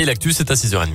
Et l'actu, c'est à 6h30.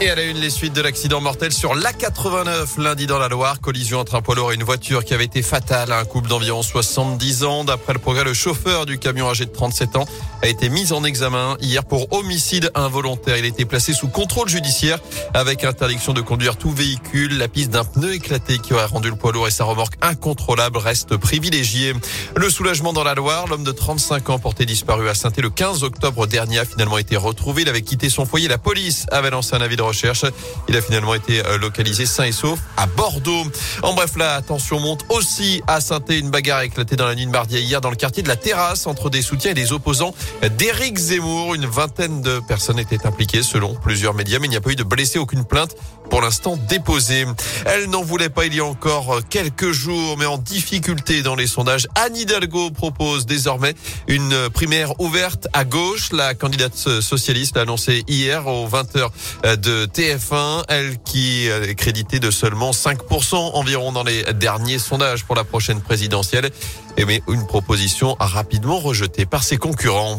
Et à la une, les suites de l'accident mortel sur l'A89 lundi dans la Loire. Collision entre un poids lourd et une voiture qui avait été fatale à un couple d'environ 70 ans. D'après le progrès, le chauffeur du camion âgé de 37 ans a été mis en examen hier pour homicide involontaire. Il a été placé sous contrôle judiciaire avec interdiction de conduire tout véhicule. La piste d'un pneu éclaté qui aurait rendu le poids lourd et sa remorque incontrôlable reste privilégiée. Le soulagement dans la Loire, l'homme de 35 ans porté disparu à saint le 15 octobre dernier a finalement été retrouvé. Il avait quitté son foyer. La police avait lancé un avis de recherche. Il a finalement été euh, localisé sain et sauf à Bordeaux. En bref, la tension monte aussi à saint Une bagarre a éclaté dans la nuit de mardi hier dans le quartier de la Terrasse entre des soutiens et des opposants d'Éric Zemmour. Une vingtaine de personnes étaient impliquées selon plusieurs médias, mais il n'y a pas eu de blessés, aucune plainte pour l'instant déposée. Elle n'en voulait pas il y a encore quelques jours, mais en difficulté dans les sondages. Anne Hidalgo propose désormais une primaire ouverte à gauche. La candidate socialiste l'a annoncé hier aux 20h de TF1, elle qui est créditée de seulement 5% environ dans les derniers sondages pour la prochaine présidentielle, une proposition rapidement rejetée par ses concurrents.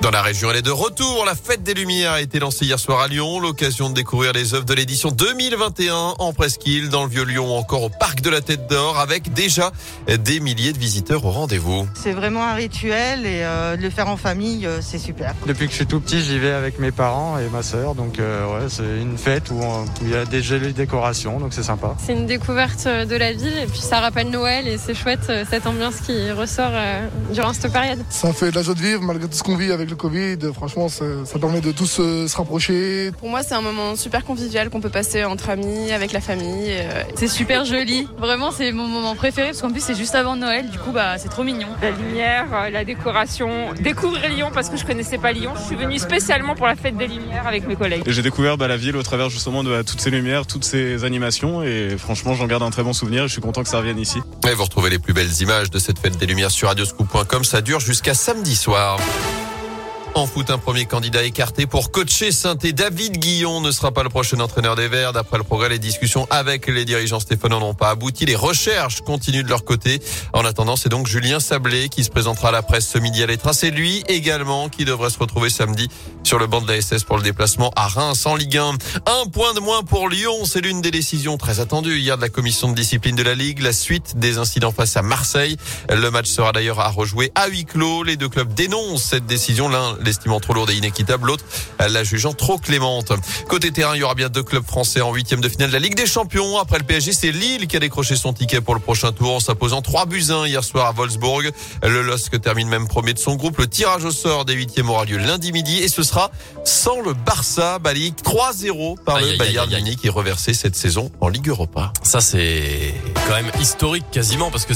Dans la région, elle est de retour. La fête des Lumières a été lancée hier soir à Lyon. L'occasion de découvrir les œuvres de l'édition 2021 en presqu'île, dans le Vieux-Lyon, encore au Parc de la Tête d'Or, avec déjà des milliers de visiteurs au rendez-vous. C'est vraiment un rituel et euh, de le faire en famille, euh, c'est super. Depuis que je suis tout petit, j'y vais avec mes parents et ma sœur. Donc euh, ouais, c'est une fête où, il y a des jolies décorations, donc c'est sympa. C'est une découverte de la ville et puis ça rappelle Noël et c'est chouette cette ambiance qui ressort durant cette période. Ça fait de la joie de vivre malgré tout ce qu'on vit avec le Covid. Franchement, ça, permet de tous se rapprocher. Pour moi, c'est un moment super convivial qu'on peut passer entre amis, avec la famille. Euh. C'est super joli. Vraiment, c'est mon moment préféré parce qu'en plus, c'est juste avant Noël. Du coup, bah, c'est trop mignon. La lumière, euh, la décoration. Découvrir Lyon parce que je connaissais pas Lyon. Je suis venue spécialement pour la fête des Lumières avec mes collègues. J'ai découvert bah, la ville au travers justement de toutes ces lumières, toutes ces animations. Et franchement, j'en garde un très bon souvenir. Et je suis content que ça revienne ici. Et vous retrouvez les plus belles images de cette fête des Lumières sur radioscoop.com. Ça dure jusqu'à samedi soir. En foot, un premier candidat écarté pour coacher saint David Guillon ne sera pas le prochain entraîneur des Verts. D'après le progrès, les discussions avec les dirigeants stéphanois n'ont pas abouti. Les recherches continuent de leur côté. En attendant, c'est donc Julien Sablé qui se présentera à la presse ce midi à l'Étra. C'est lui également qui devrait se retrouver samedi sur le banc de la SS pour le déplacement à Reims en Ligue 1. Un point de moins pour Lyon. C'est l'une des décisions très attendues hier de la commission de discipline de la Ligue. La suite des incidents face à Marseille. Le match sera d'ailleurs à rejouer à huis clos. Les deux clubs dénoncent cette décision. L'un l'estimant trop lourde et inéquitable, l'autre la jugeant trop clémente. Côté terrain, il y aura bien deux clubs français en huitième de finale de la Ligue des Champions. Après le PSG, c'est Lille qui a décroché son ticket pour le prochain tour en s'imposant 3 buts 1 hier soir à Wolfsburg. Le LOSC termine même premier de son groupe. Le tirage au sort des huitièmes aura lieu lundi midi et ce sera sans le Barça. Balique 3-0 par le Bayern Munich qui est reversé cette saison en Ligue Europa. Ça, c'est quand même historique quasiment parce que